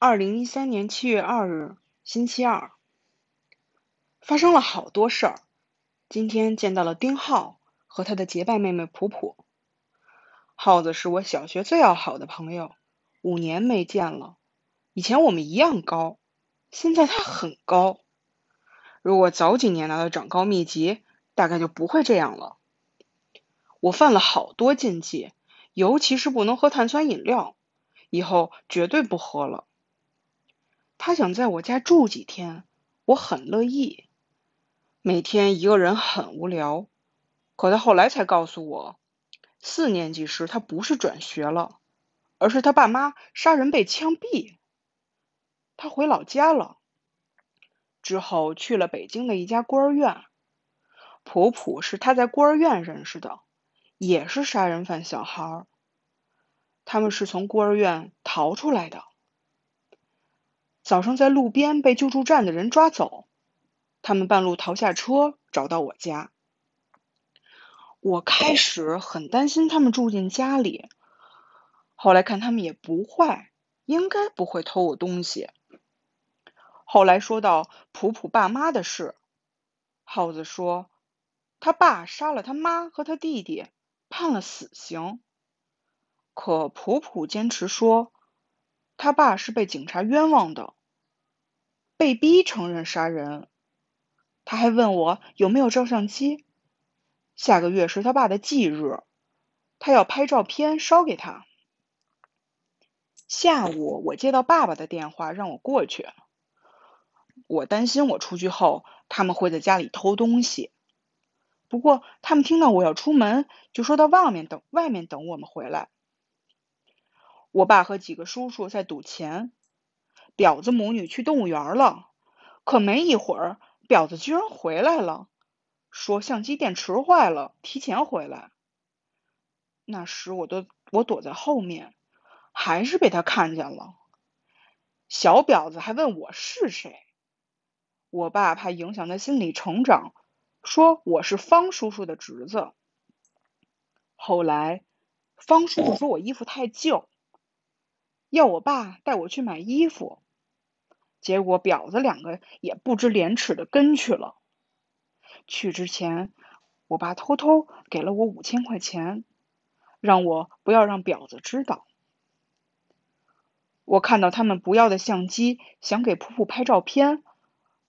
二零一三年七月二日，星期二，发生了好多事儿。今天见到了丁浩和他的结拜妹妹普普。浩子是我小学最要好的朋友，五年没见了。以前我们一样高，现在他很高。如果早几年拿到长高秘籍，大概就不会这样了。我犯了好多禁忌，尤其是不能喝碳酸饮料，以后绝对不喝了。他想在我家住几天，我很乐意。每天一个人很无聊，可他后来才告诉我，四年级时他不是转学了，而是他爸妈杀人被枪毙。他回老家了，之后去了北京的一家孤儿院。普普是他在孤儿院认识的，也是杀人犯小孩。他们是从孤儿院逃出来的。早上在路边被救助站的人抓走，他们半路逃下车找到我家。我开始很担心他们住进家里，后来看他们也不坏，应该不会偷我东西。后来说到普普爸妈的事，耗子说他爸杀了他妈和他弟弟，判了死刑。可普普坚持说他爸是被警察冤枉的。被逼承认杀人，他还问我有没有照相机。下个月是他爸的忌日，他要拍照片烧给他。下午我接到爸爸的电话，让我过去。我担心我出去后他们会在家里偷东西，不过他们听到我要出门，就说到外面等，外面等我们回来。我爸和几个叔叔在赌钱。婊子母女去动物园了，可没一会儿，婊子居然回来了，说相机电池坏了，提前回来。那时我都我躲在后面，还是被他看见了。小婊子还问我是谁，我爸怕影响他心理成长，说我是方叔叔的侄子。后来，方叔叔说我衣服太旧，要我爸带我去买衣服。结果婊子两个也不知廉耻的跟去了。去之前，我爸偷偷给了我五千块钱，让我不要让婊子知道。我看到他们不要的相机，想给普普拍照片，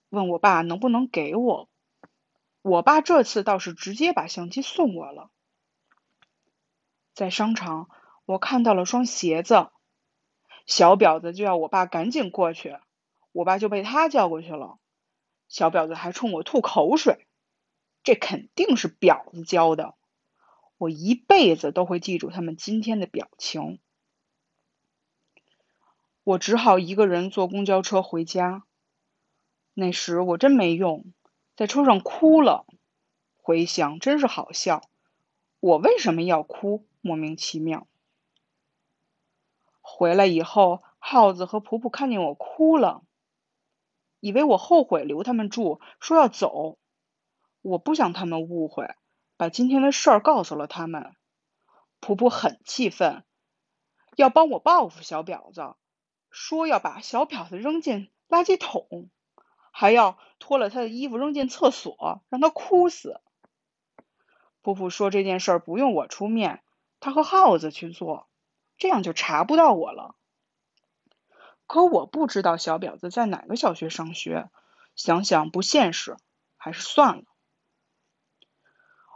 问我爸能不能给我。我爸这次倒是直接把相机送我了。在商场，我看到了双鞋子，小婊子就要我爸赶紧过去。我爸就被他叫过去了，小婊子还冲我吐口水，这肯定是婊子教的。我一辈子都会记住他们今天的表情。我只好一个人坐公交车回家。那时我真没用，在车上哭了。回想真是好笑，我为什么要哭？莫名其妙。回来以后，耗子和普普看见我哭了。以为我后悔留他们住，说要走。我不想他们误会，把今天的事儿告诉了他们。普普很气愤，要帮我报复小婊子，说要把小婊子扔进垃圾桶，还要脱了他的衣服扔进厕所，让他哭死。普普说这件事儿不用我出面，他和耗子去做，这样就查不到我了。可我不知道小婊子在哪个小学上学，想想不现实，还是算了。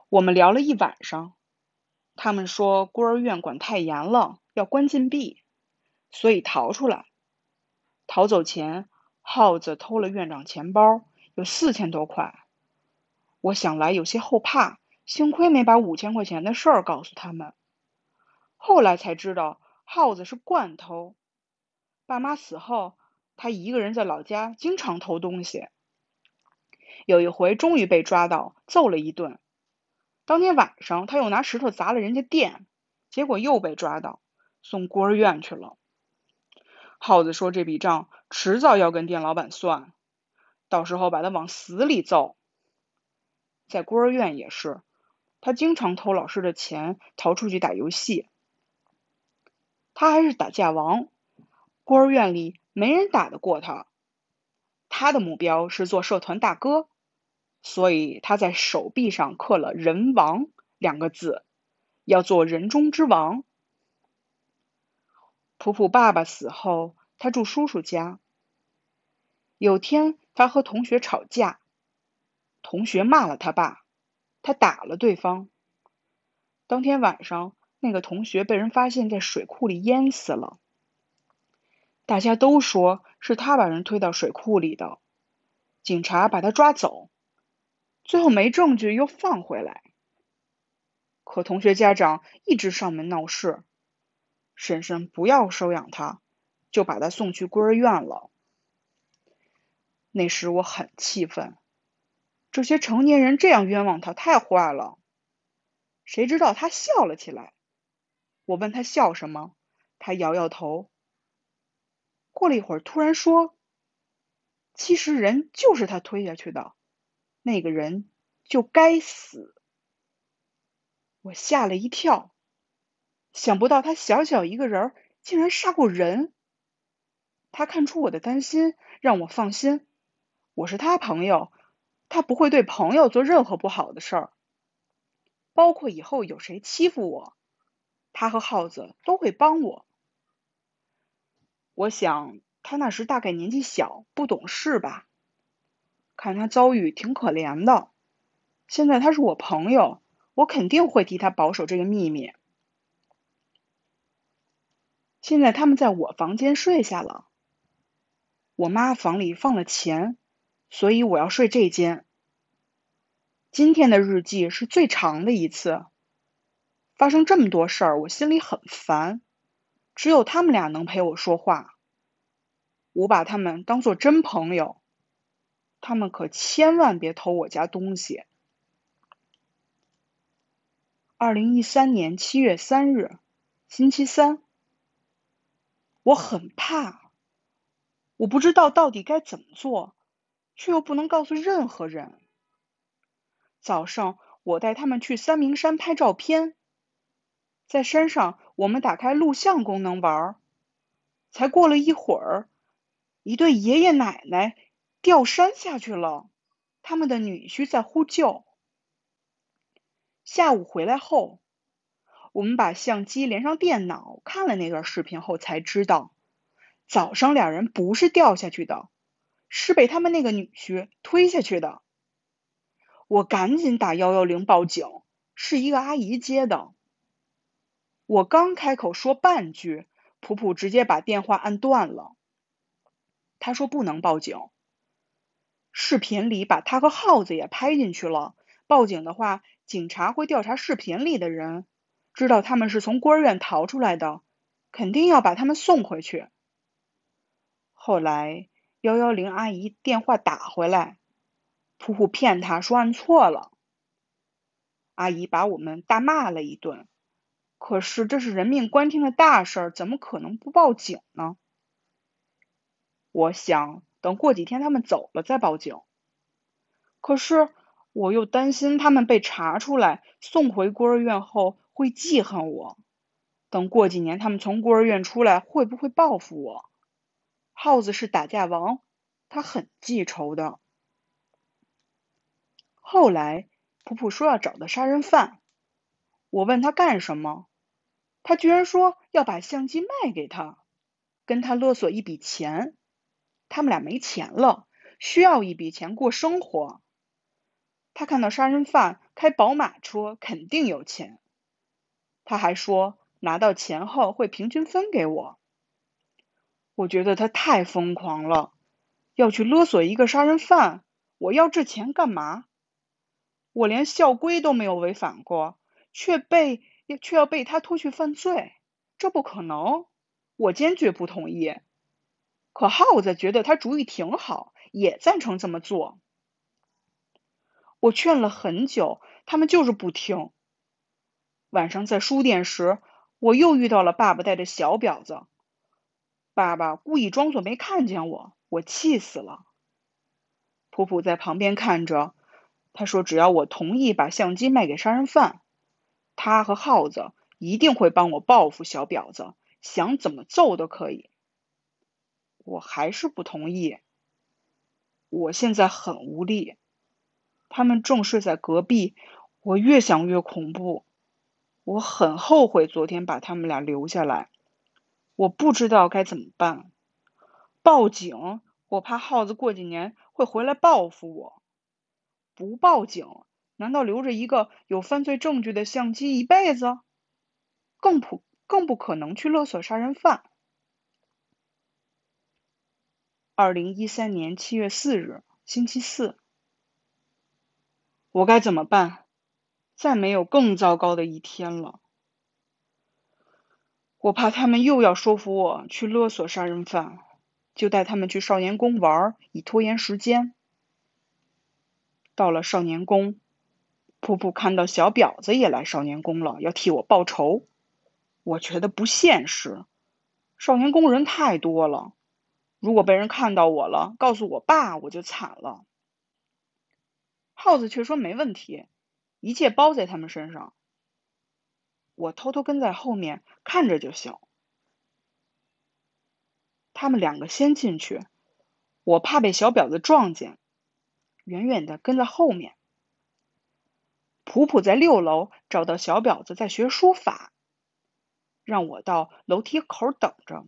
我们聊了一晚上，他们说孤儿院管太严了，要关禁闭，所以逃出来。逃走前，耗子偷了院长钱包，有四千多块。我想来有些后怕，幸亏没把五千块钱的事儿告诉他们。后来才知道，耗子是惯偷。爸妈死后，他一个人在老家，经常偷东西。有一回终于被抓到，揍了一顿。当天晚上，他又拿石头砸了人家店，结果又被抓到，送孤儿院去了。耗子说：“这笔账迟早要跟店老板算，到时候把他往死里揍。”在孤儿院也是，他经常偷老师的钱，逃出去打游戏。他还是打架王。孤儿院里没人打得过他。他的目标是做社团大哥，所以他在手臂上刻了“人王”两个字，要做人中之王。普普爸爸死后，他住叔叔家。有天，他和同学吵架，同学骂了他爸，他打了对方。当天晚上，那个同学被人发现在水库里淹死了。大家都说是他把人推到水库里的，警察把他抓走，最后没证据又放回来。可同学家长一直上门闹事，婶婶不要收养他，就把他送去孤儿院了。那时我很气愤，这些成年人这样冤枉他，太坏了。谁知道他笑了起来，我问他笑什么，他摇摇头。过了一会儿，突然说：“其实人就是他推下去的，那个人就该死。”我吓了一跳，想不到他小小一个人竟然杀过人。他看出我的担心，让我放心。我是他朋友，他不会对朋友做任何不好的事儿，包括以后有谁欺负我，他和耗子都会帮我。我想他那时大概年纪小，不懂事吧。看他遭遇挺可怜的。现在他是我朋友，我肯定会替他保守这个秘密。现在他们在我房间睡下了。我妈房里放了钱，所以我要睡这间。今天的日记是最长的一次。发生这么多事儿，我心里很烦。只有他们俩能陪我说话，我把他们当做真朋友。他们可千万别偷我家东西。二零一三年七月三日，星期三。我很怕，我不知道到底该怎么做，却又不能告诉任何人。早上，我带他们去三明山拍照片。在山上，我们打开录像功能玩儿。才过了一会儿，一对爷爷奶奶掉山下去了，他们的女婿在呼救。下午回来后，我们把相机连上电脑，看了那段视频后才知道，早上俩人不是掉下去的，是被他们那个女婿推下去的。我赶紧打幺幺零报警，是一个阿姨接的。我刚开口说半句，普普直接把电话按断了。他说不能报警。视频里把他和耗子也拍进去了，报警的话，警察会调查视频里的人，知道他们是从孤儿院逃出来的，肯定要把他们送回去。后来幺幺零阿姨电话打回来，普普骗他说按错了，阿姨把我们大骂了一顿。可是这是人命关天的大事儿，怎么可能不报警呢？我想等过几天他们走了再报警。可是我又担心他们被查出来，送回孤儿院后会记恨我。等过几年他们从孤儿院出来，会不会报复我？耗子是打架王，他很记仇的。后来普普说要找到杀人犯，我问他干什么？他居然说要把相机卖给他，跟他勒索一笔钱。他们俩没钱了，需要一笔钱过生活。他看到杀人犯开宝马车，肯定有钱。他还说拿到钱后会平均分给我。我觉得他太疯狂了，要去勒索一个杀人犯。我要这钱干嘛？我连校规都没有违反过，却被。却要被他拖去犯罪，这不可能！我坚决不同意。可耗子觉得他主意挺好，也赞成这么做。我劝了很久，他们就是不听。晚上在书店时，我又遇到了爸爸带着小婊子。爸爸故意装作没看见我，我气死了。普普在旁边看着，他说：“只要我同意把相机卖给杀人犯。”他和耗子一定会帮我报复小婊子，想怎么揍都可以。我还是不同意。我现在很无力。他们正睡在隔壁，我越想越恐怖。我很后悔昨天把他们俩留下来。我不知道该怎么办。报警？我怕耗子过几年会回来报复我。不报警，难道留着一个有犯罪证据的相机一辈子？更不更不可能去勒索杀人犯。二零一三年七月四日，星期四。我该怎么办？再没有更糟糕的一天了。我怕他们又要说服我去勒索杀人犯，就带他们去少年宫玩，以拖延时间。到了少年宫，普普看到小婊子也来少年宫了，要替我报仇。我觉得不现实，少年宫人太多了，如果被人看到我了，告诉我爸，我就惨了。耗子却说没问题，一切包在他们身上。我偷偷跟在后面看着就行。他们两个先进去，我怕被小婊子撞见，远远的跟在后面。普普在六楼找到小婊子在学书法，让我到楼梯口等着。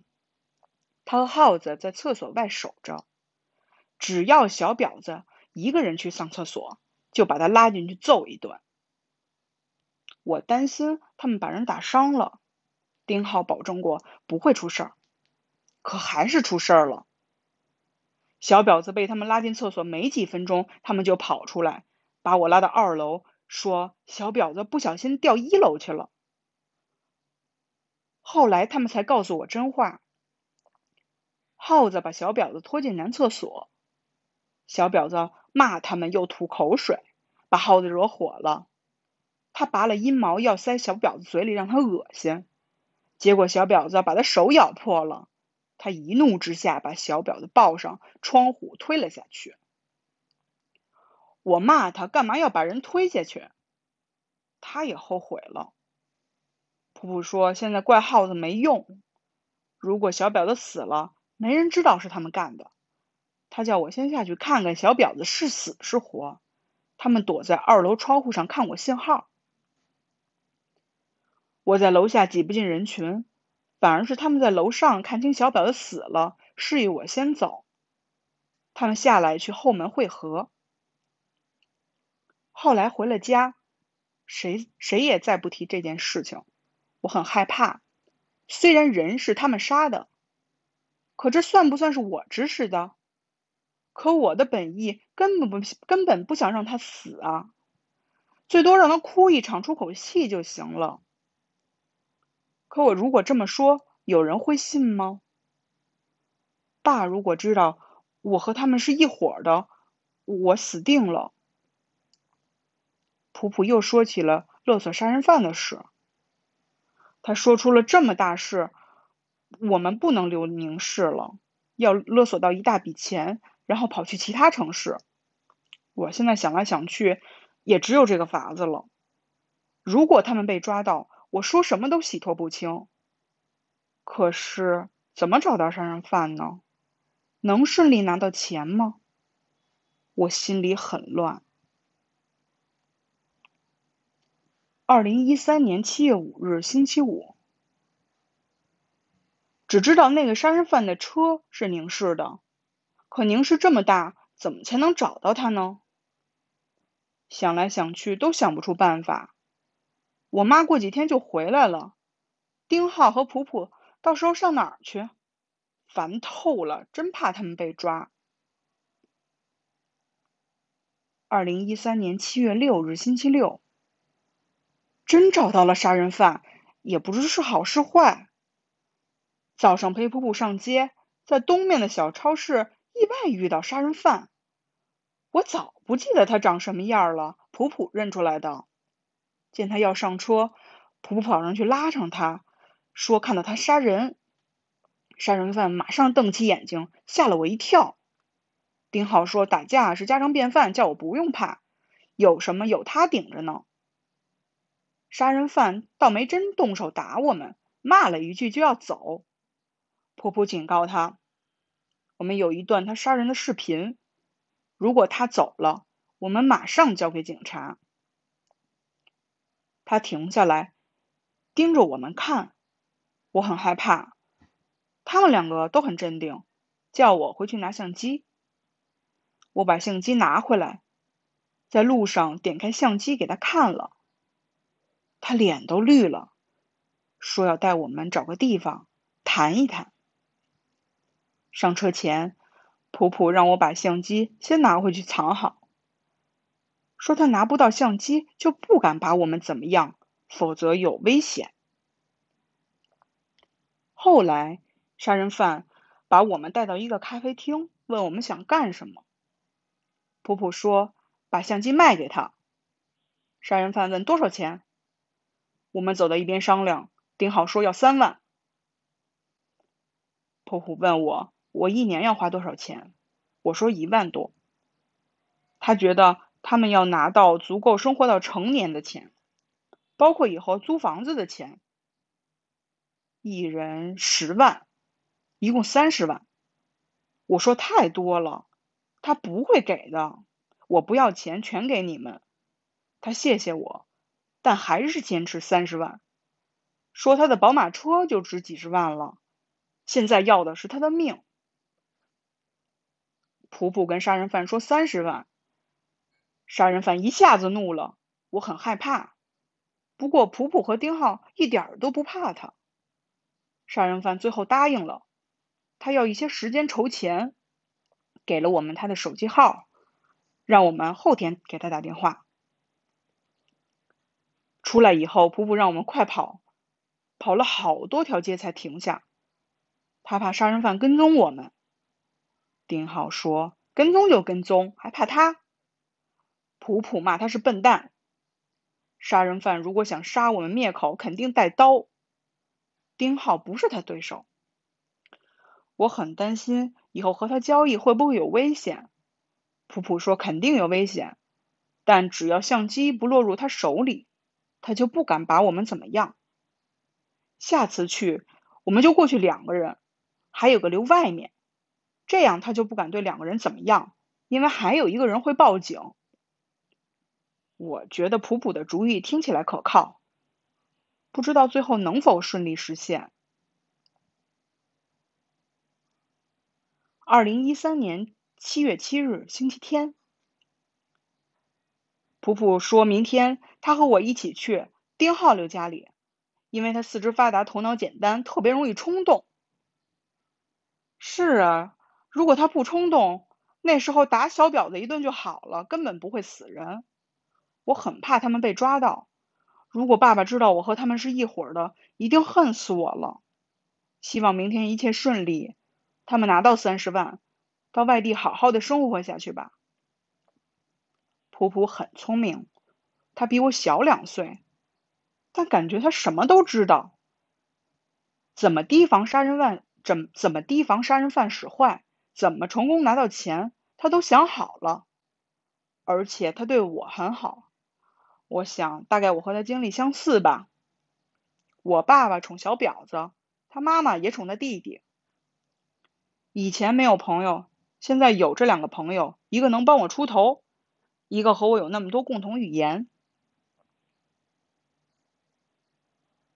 他和耗子在厕所外守着，只要小婊子一个人去上厕所。就把他拉进去揍一顿。我担心他们把人打伤了。丁浩保证过不会出事儿，可还是出事儿了。小婊子被他们拉进厕所没几分钟，他们就跑出来，把我拉到二楼，说小婊子不小心掉一楼去了。后来他们才告诉我真话。耗子把小婊子拖进男厕所，小婊子。骂他们又吐口水，把耗子惹火了。他拔了阴毛要塞小婊子嘴里让他恶心，结果小婊子把他手咬破了。他一怒之下把小婊子抱上窗户推了下去。我骂他干嘛要把人推下去，他也后悔了。普普说现在怪耗子没用，如果小婊子死了，没人知道是他们干的。他叫我先下去看看小婊子是死是活。他们躲在二楼窗户上看我信号。我在楼下挤不进人群，反而是他们在楼上看清小婊子死了，示意我先走。他们下来去后门会合。后来回了家，谁谁也再不提这件事情。我很害怕，虽然人是他们杀的，可这算不算是我指使的？可我的本意根本不根本不想让他死啊，最多让他哭一场出口气就行了。可我如果这么说，有人会信吗？爸如果知道我和他们是一伙的，我死定了。普普又说起了勒索杀人犯的事，他说出了这么大事，我们不能留宁氏了，要勒索到一大笔钱。然后跑去其他城市。我现在想来想去，也只有这个法子了。如果他们被抓到，我说什么都洗脱不清。可是怎么找到杀人犯呢？能顺利拿到钱吗？我心里很乱。二零一三年七月五日，星期五。只知道那个杀人犯的车是宁氏的。可宁氏这么大，怎么才能找到他呢？想来想去都想不出办法。我妈过几天就回来了，丁浩和普普到时候上哪儿去？烦透了，真怕他们被抓。二零一三年七月六日，星期六，真找到了杀人犯，也不知是好是坏。早上陪普普上街，在东面的小超市。意外遇到杀人犯，我早不记得他长什么样了。普普认出来的，见他要上车，普普跑上去拉上他，说看到他杀人。杀人犯马上瞪起眼睛，吓了我一跳。丁浩说打架是家常便饭，叫我不用怕，有什么有他顶着呢。杀人犯倒没真动手打我们，骂了一句就要走。普普警告他。我们有一段他杀人的视频。如果他走了，我们马上交给警察。他停下来，盯着我们看，我很害怕。他们两个都很镇定，叫我回去拿相机。我把相机拿回来，在路上点开相机给他看了，他脸都绿了，说要带我们找个地方谈一谈。上车前，普普让我把相机先拿回去藏好，说他拿不到相机就不敢把我们怎么样，否则有危险。后来，杀人犯把我们带到一个咖啡厅，问我们想干什么。普普说把相机卖给他。杀人犯问多少钱，我们走到一边商量，丁浩说要三万。普普问我。我一年要花多少钱？我说一万多。他觉得他们要拿到足够生活到成年的钱，包括以后租房子的钱，一人十万，一共三十万。我说太多了，他不会给的。我不要钱，全给你们。他谢谢我，但还是坚持三十万，说他的宝马车就值几十万了，现在要的是他的命。普普跟杀人犯说三十万，杀人犯一下子怒了，我很害怕。不过普普和丁浩一点都不怕他。杀人犯最后答应了，他要一些时间筹钱，给了我们他的手机号，让我们后天给他打电话。出来以后，普普让我们快跑，跑了好多条街才停下，他怕杀人犯跟踪我们。丁浩说：“跟踪就跟踪，还怕他？”普普骂他是笨蛋。杀人犯如果想杀我们灭口，肯定带刀。丁浩不是他对手。我很担心以后和他交易会不会有危险。普普说：“肯定有危险，但只要相机不落入他手里，他就不敢把我们怎么样。下次去，我们就过去两个人，还有个留外面。”这样他就不敢对两个人怎么样，因为还有一个人会报警。我觉得普普的主意听起来可靠，不知道最后能否顺利实现。二零一三年七月七日星期天，普普说明天他和我一起去丁浩留家里，因为他四肢发达，头脑简单，特别容易冲动。是啊。如果他不冲动，那时候打小婊子一顿就好了，根本不会死人。我很怕他们被抓到。如果爸爸知道我和他们是一伙的，一定恨死我了。希望明天一切顺利，他们拿到三十万，到外地好好的生活下去吧。普普很聪明，他比我小两岁，但感觉他什么都知道。怎么提防杀人犯？怎怎么提防杀人犯使坏？怎么成功拿到钱，他都想好了，而且他对我很好。我想大概我和他经历相似吧。我爸爸宠小婊子，他妈妈也宠他弟弟。以前没有朋友，现在有这两个朋友，一个能帮我出头，一个和我有那么多共同语言。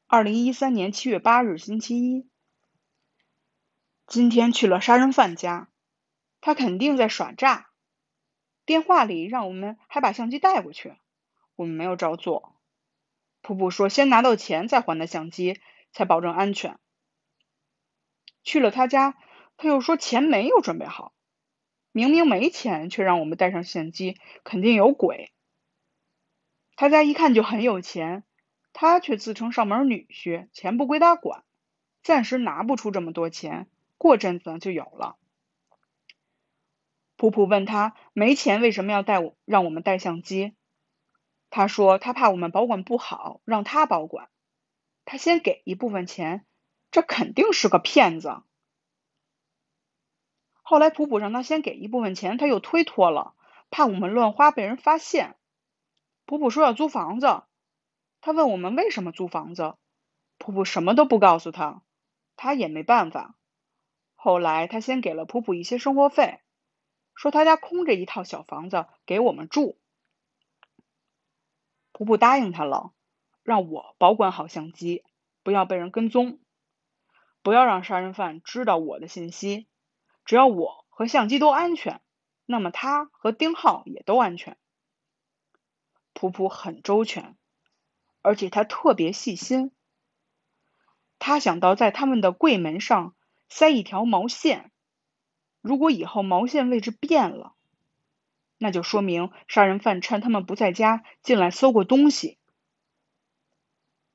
二零一三年七月八日，星期一。今天去了杀人犯家。他肯定在耍诈，电话里让我们还把相机带过去，我们没有照做。普普说先拿到钱再还他相机，才保证安全。去了他家，他又说钱没有准备好，明明没钱却让我们带上相机，肯定有鬼。他家一看就很有钱，他却自称上门女婿，钱不归他管，暂时拿不出这么多钱，过阵子就有了。普普问他没钱为什么要带我让我们带相机？他说他怕我们保管不好，让他保管。他先给一部分钱，这肯定是个骗子。后来普普让他先给一部分钱，他又推脱了，怕我们乱花被人发现。普普说要租房子，他问我们为什么租房子，普普什么都不告诉他，他也没办法。后来他先给了普普一些生活费，说他家空着一套小房子给我们住。普普答应他了，让我保管好相机，不要被人跟踪，不要让杀人犯知道我的信息。只要我和相机都安全，那么他和丁浩也都安全。普普很周全，而且他特别细心。他想到在他们的柜门上塞一条毛线，如果以后毛线位置变了。那就说明杀人犯趁他们不在家进来搜过东西。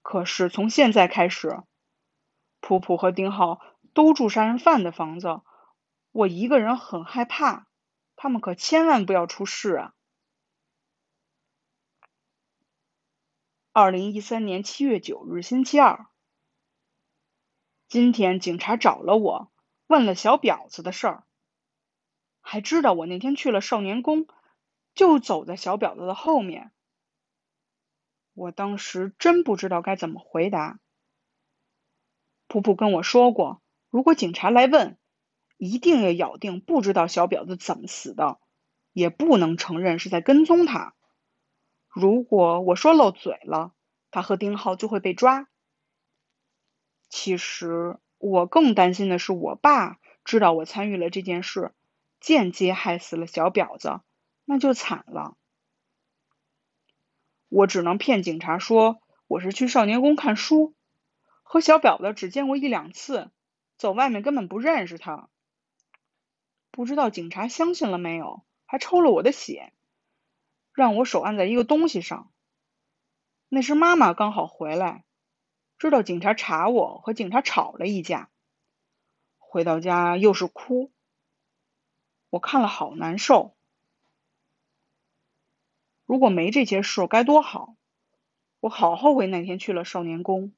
可是从现在开始，普普和丁浩都住杀人犯的房子，我一个人很害怕。他们可千万不要出事啊！二零一三年七月九日，星期二，今天警察找了我，问了小婊子的事儿。还知道我那天去了少年宫，就走在小婊子的后面。我当时真不知道该怎么回答。普普跟我说过，如果警察来问，一定要咬定不知道小婊子怎么死的，也不能承认是在跟踪他。如果我说漏嘴了，他和丁浩就会被抓。其实我更担心的是，我爸知道我参与了这件事。间接害死了小婊子，那就惨了。我只能骗警察说我是去少年宫看书，和小婊子只见过一两次，走外面根本不认识他。不知道警察相信了没有，还抽了我的血，让我手按在一个东西上。那时妈妈刚好回来，知道警察查我，和警察吵了一架，回到家又是哭。我看了好难受，如果没这些事该多好！我好后悔那天去了少年宫。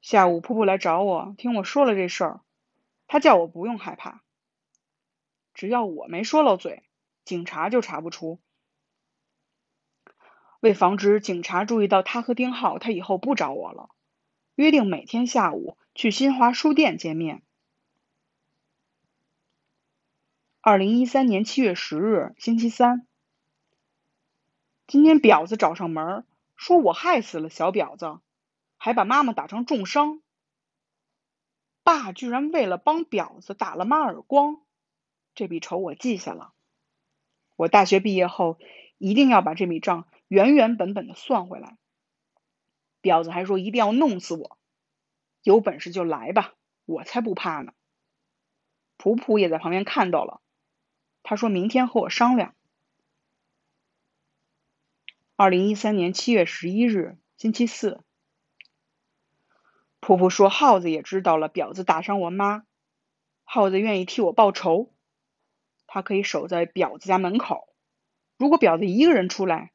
下午，瀑布来找我，听我说了这事儿，他叫我不用害怕，只要我没说漏嘴，警察就查不出。为防止警察注意到他和丁浩，他以后不找我了，约定每天下午去新华书店见面。二零一三年七月十日，星期三。今天婊子找上门，说我害死了小婊子，还把妈妈打成重伤。爸居然为了帮婊子打了妈耳光，这笔仇我记下了。我大学毕业后一定要把这笔账原原本本的算回来。婊子还说一定要弄死我，有本事就来吧，我才不怕呢。普普也在旁边看到了。他说明天和我商量。二零一三年七月十一日，星期四。婆婆说耗子也知道了，婊子打伤我妈，耗子愿意替我报仇，他可以守在婊子家门口，如果婊子一个人出来，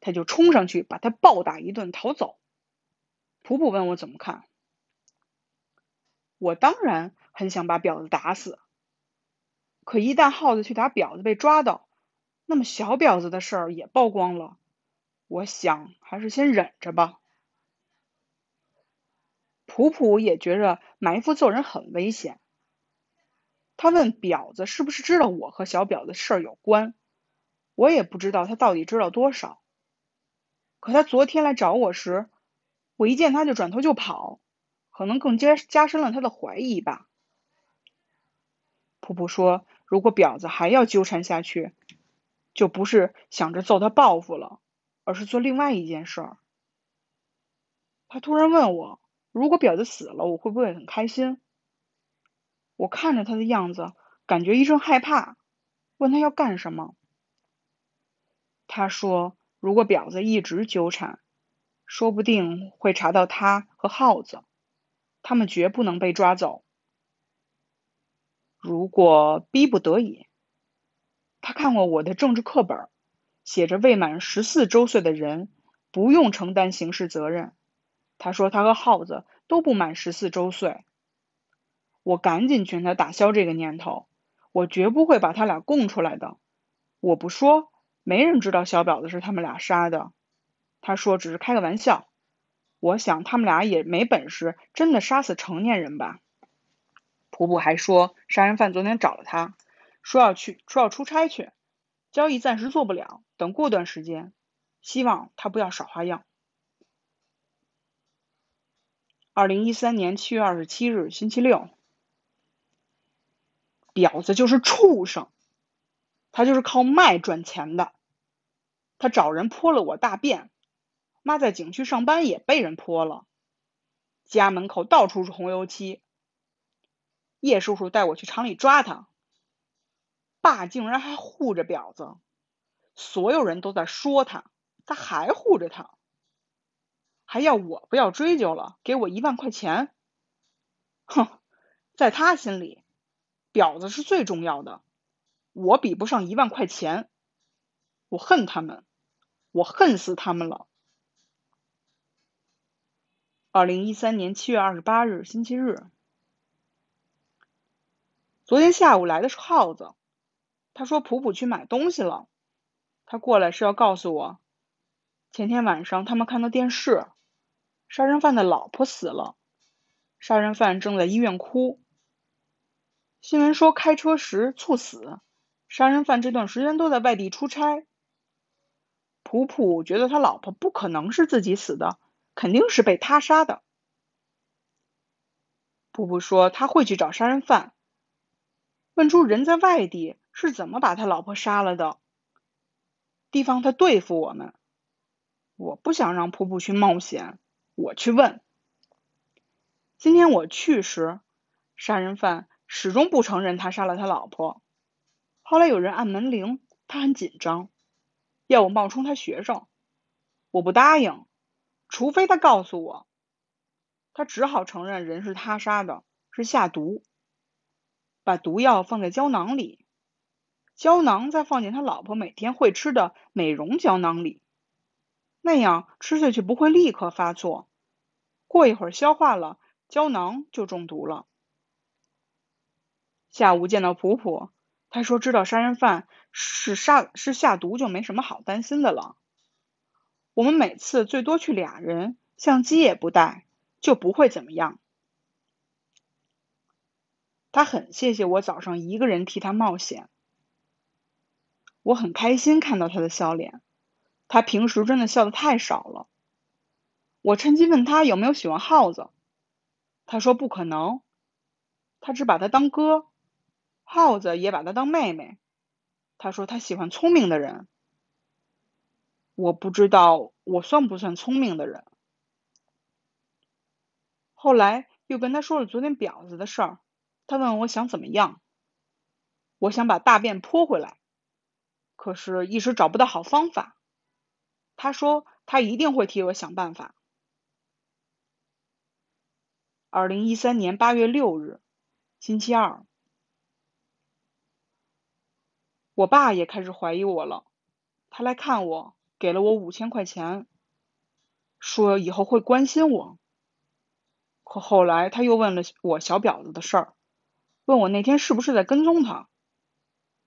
他就冲上去把他暴打一顿逃走。普普问我怎么看，我当然很想把婊子打死。可一旦耗子去打婊子被抓到，那么小婊子的事儿也曝光了。我想还是先忍着吧。普普也觉着埋伏揍人很危险。他问婊子是不是知道我和小婊子事儿有关。我也不知道他到底知道多少。可他昨天来找我时，我一见他就转头就跑，可能更加加深了他的怀疑吧。普普说。如果婊子还要纠缠下去，就不是想着揍他报复了，而是做另外一件事儿。他突然问我，如果婊子死了，我会不会很开心？我看着他的样子，感觉一阵害怕，问他要干什么。他说，如果婊子一直纠缠，说不定会查到他和耗子，他们绝不能被抓走。如果逼不得已，他看过我的政治课本，写着未满十四周岁的人不用承担刑事责任。他说他和耗子都不满十四周岁。我赶紧劝他打消这个念头，我绝不会把他俩供出来的。我不说，没人知道小婊子是他们俩杀的。他说只是开个玩笑。我想他们俩也没本事真的杀死成年人吧。普普还说，杀人犯昨天找了他，说要去，说要出差去，交易暂时做不了，等过段时间，希望他不要耍花样。二零一三年七月二十七日，星期六，婊子就是畜生，他就是靠卖赚钱的，他找人泼了我大便，妈在景区上班也被人泼了，家门口到处是红油漆。叶叔叔带我去厂里抓他，爸竟然还护着婊子，所有人都在说他，他还护着他，还要我不要追究了，给我一万块钱。哼，在他心里，婊子是最重要的，我比不上一万块钱，我恨他们，我恨死他们了。二零一三年七月二十八日，星期日。昨天下午来的是耗子，他说普普去买东西了，他过来是要告诉我，前天晚上他们看到电视，杀人犯的老婆死了，杀人犯正在医院哭，新闻说开车时猝死，杀人犯这段时间都在外地出差，普普觉得他老婆不可能是自己死的，肯定是被他杀的。普普说他会去找杀人犯。问出人在外地是怎么把他老婆杀了的，提防他对付我们。我不想让普普去冒险，我去问。今天我去时，杀人犯始终不承认他杀了他老婆。后来有人按门铃，他很紧张，要我冒充他学生，我不答应，除非他告诉我。他只好承认人是他杀的，是下毒。把毒药放在胶囊里，胶囊再放进他老婆每天会吃的美容胶囊里，那样吃下去不会立刻发作，过一会儿消化了，胶囊就中毒了。下午见到普普，他说知道杀人犯是杀是下毒就没什么好担心的了。我们每次最多去俩人，相机也不带，就不会怎么样。他很谢谢我早上一个人替他冒险，我很开心看到他的笑脸。他平时真的笑的太少了。我趁机问他有没有喜欢耗子，他说不可能，他只把他当哥，耗子也把他当妹妹。他说他喜欢聪明的人，我不知道我算不算聪明的人。后来又跟他说了昨天婊子的事儿。他问我想怎么样，我想把大便泼回来，可是一时找不到好方法。他说他一定会替我想办法。二零一三年八月六日，星期二，我爸也开始怀疑我了。他来看我，给了我五千块钱，说以后会关心我。可后来他又问了我小婊子的事儿。问我那天是不是在跟踪他，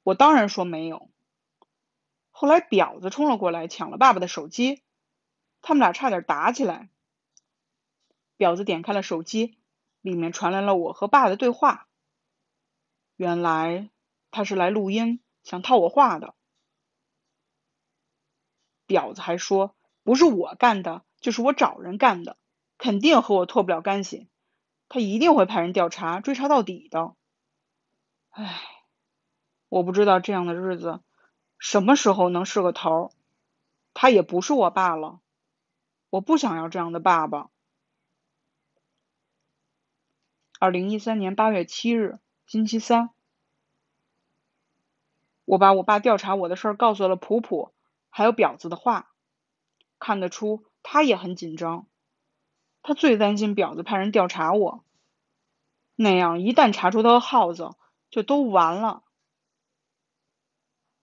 我当然说没有。后来婊子冲了过来，抢了爸爸的手机，他们俩差点打起来。婊子点开了手机，里面传来了我和爸的对话。原来他是来录音，想套我话的。婊子还说不是我干的，就是我找人干的，肯定和我脱不了干系，他一定会派人调查，追查到底的。唉，我不知道这样的日子什么时候能是个头。他也不是我爸了，我不想要这样的爸爸。二零一三年八月七日，星期三，我把我爸调查我的事儿告诉了普普，还有婊子的话，看得出他也很紧张。他最担心婊子派人调查我，那样一旦查出他和耗子。就都完了。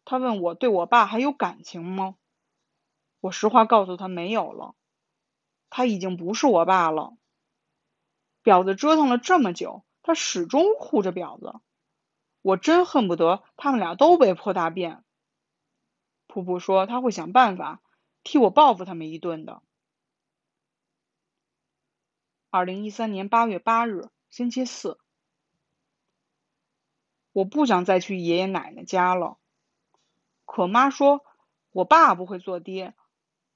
他问我对我爸还有感情吗？我实话告诉他没有了，他已经不是我爸了。婊子折腾了这么久，他始终护着婊子，我真恨不得他们俩都被泼大便。普普说他会想办法替我报复他们一顿的。二零一三年八月八日，星期四。我不想再去爷爷奶奶家了。可妈说，我爸不会做爹，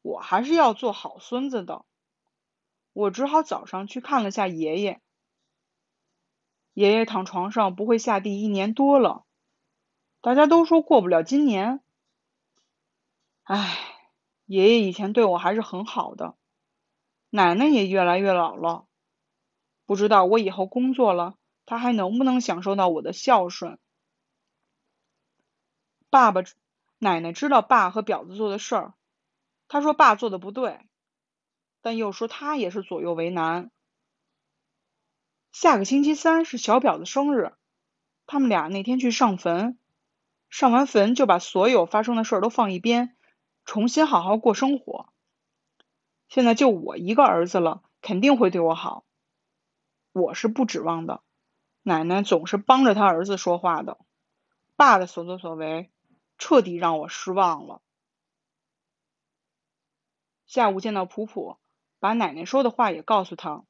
我还是要做好孙子的。我只好早上去看了下爷爷。爷爷躺床上不会下地一年多了，大家都说过不了今年。唉，爷爷以前对我还是很好的，奶奶也越来越老了，不知道我以后工作了，他还能不能享受到我的孝顺。爸爸、奶奶知道爸和婊子做的事儿，她说爸做的不对，但又说他也是左右为难。下个星期三是小婊子生日，他们俩那天去上坟，上完坟就把所有发生的事儿都放一边，重新好好过生活。现在就我一个儿子了，肯定会对我好，我是不指望的。奶奶总是帮着他儿子说话的，爸的所作所为彻底让我失望了。下午见到普普，把奶奶说的话也告诉他。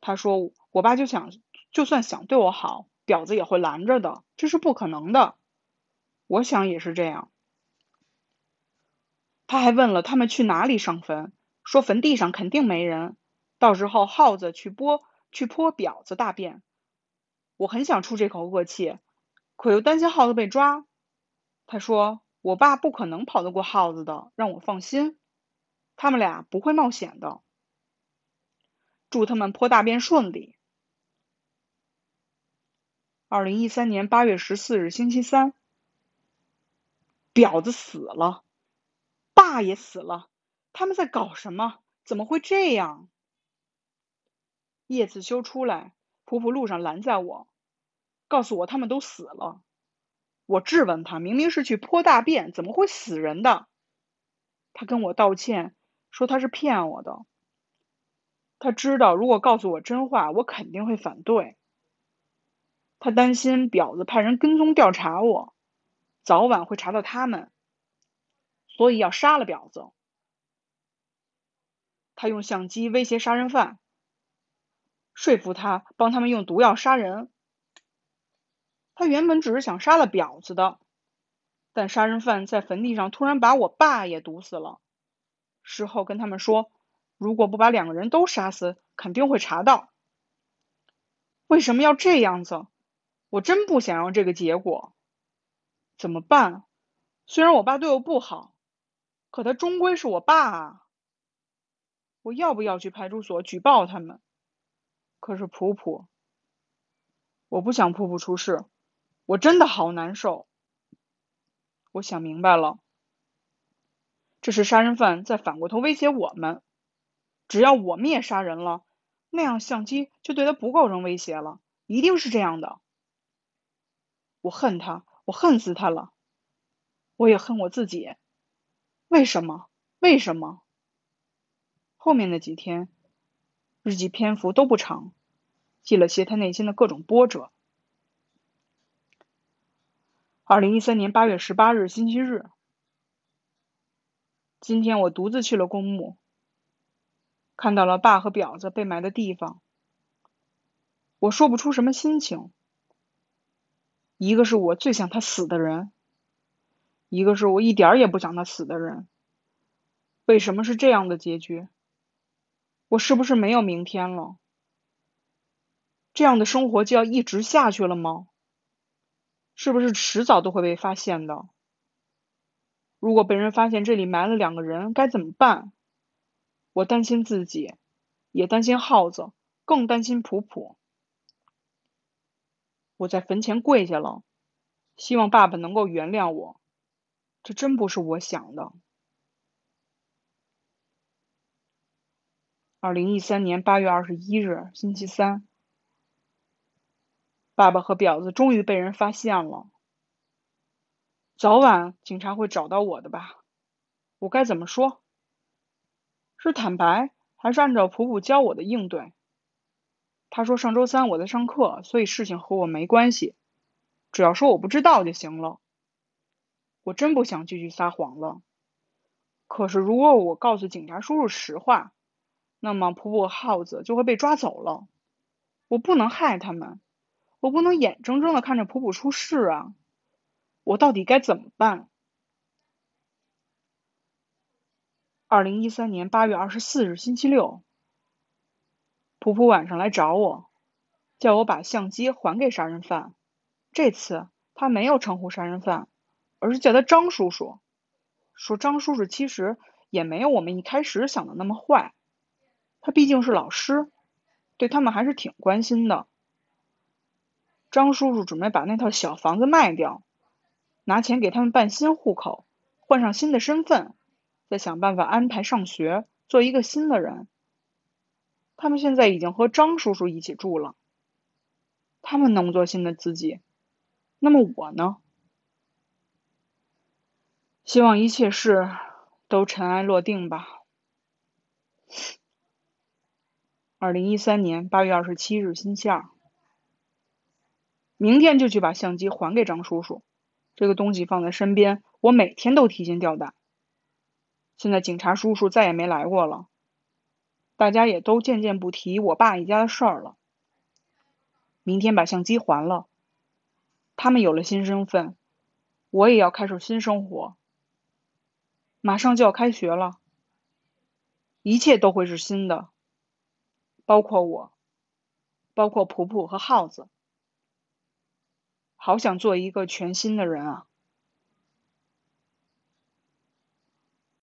他说：“我爸就想，就算想对我好，婊子也会拦着的，这是不可能的。我想也是这样。”他还问了他们去哪里上坟，说坟地上肯定没人，到时候耗子去泼去泼婊子大便。我很想出这口恶气，可又担心耗子被抓。他说：“我爸不可能跑得过耗子的，让我放心，他们俩不会冒险的。”祝他们泼大便顺利。二零一三年八月十四日，星期三，婊子死了，爸也死了，他们在搞什么？怎么会这样？叶子修出来，普普路上拦在我，告诉我他们都死了。我质问他，明明是去泼大便，怎么会死人的？他跟我道歉，说他是骗我的。他知道，如果告诉我真话，我肯定会反对。他担心婊子派人跟踪调查我，早晚会查到他们，所以要杀了婊子。他用相机威胁杀人犯，说服他帮他们用毒药杀人。他原本只是想杀了婊子的，但杀人犯在坟地上突然把我爸也毒死了。事后跟他们说。如果不把两个人都杀死，肯定会查到。为什么要这样子？我真不想要这个结果。怎么办？虽然我爸对我不好，可他终归是我爸啊。我要不要去派出所举报他们？可是普普，我不想普普出事，我真的好难受。我想明白了，这是杀人犯在反过头威胁我们。只要我们也杀人了，那样相机就对他不构成威胁了，一定是这样的。我恨他，我恨死他了。我也恨我自己。为什么？为什么？后面的几天，日记篇幅都不长，记了些他内心的各种波折。二零一三年八月十八日，星期日。今天我独自去了公墓。看到了爸和婊子被埋的地方，我说不出什么心情。一个是我最想他死的人，一个是我一点儿也不想他死的人。为什么是这样的结局？我是不是没有明天了？这样的生活就要一直下去了吗？是不是迟早都会被发现的？如果被人发现这里埋了两个人，该怎么办？我担心自己，也担心耗子，更担心普普。我在坟前跪下了，希望爸爸能够原谅我。这真不是我想的。二零一三年八月二十一日，星期三，爸爸和婊子终于被人发现了。早晚警察会找到我的吧？我该怎么说？是坦白，还是按照普普教我的应对？他说上周三我在上课，所以事情和我没关系，只要说我不知道就行了。我真不想继续撒谎了。可是如果我告诉警察叔叔实话，那么普普耗子就会被抓走了。我不能害他们，我不能眼睁睁的看着普普出事啊！我到底该怎么办？二零一三年八月二十四日星期六，普普晚上来找我，叫我把相机还给杀人犯。这次他没有称呼杀人犯，而是叫他张叔叔，说张叔叔其实也没有我们一开始想的那么坏，他毕竟是老师，对他们还是挺关心的。张叔叔准备把那套小房子卖掉，拿钱给他们办新户口，换上新的身份，再想办法安排上学，做一个新的人。他们现在已经和张叔叔一起住了，他们能做新的自己，那么我呢？希望一切事都尘埃落定吧。二零一三年八月二十七日星期二。明天就去把相机还给张叔叔。这个东西放在身边，我每天都提心吊胆。现在警察叔叔再也没来过了，大家也都渐渐不提我爸一家的事儿了。明天把相机还了，他们有了新身份，我也要开始新生活。马上就要开学了，一切都会是新的，包括我，包括普普和耗子。好想做一个全新的人啊！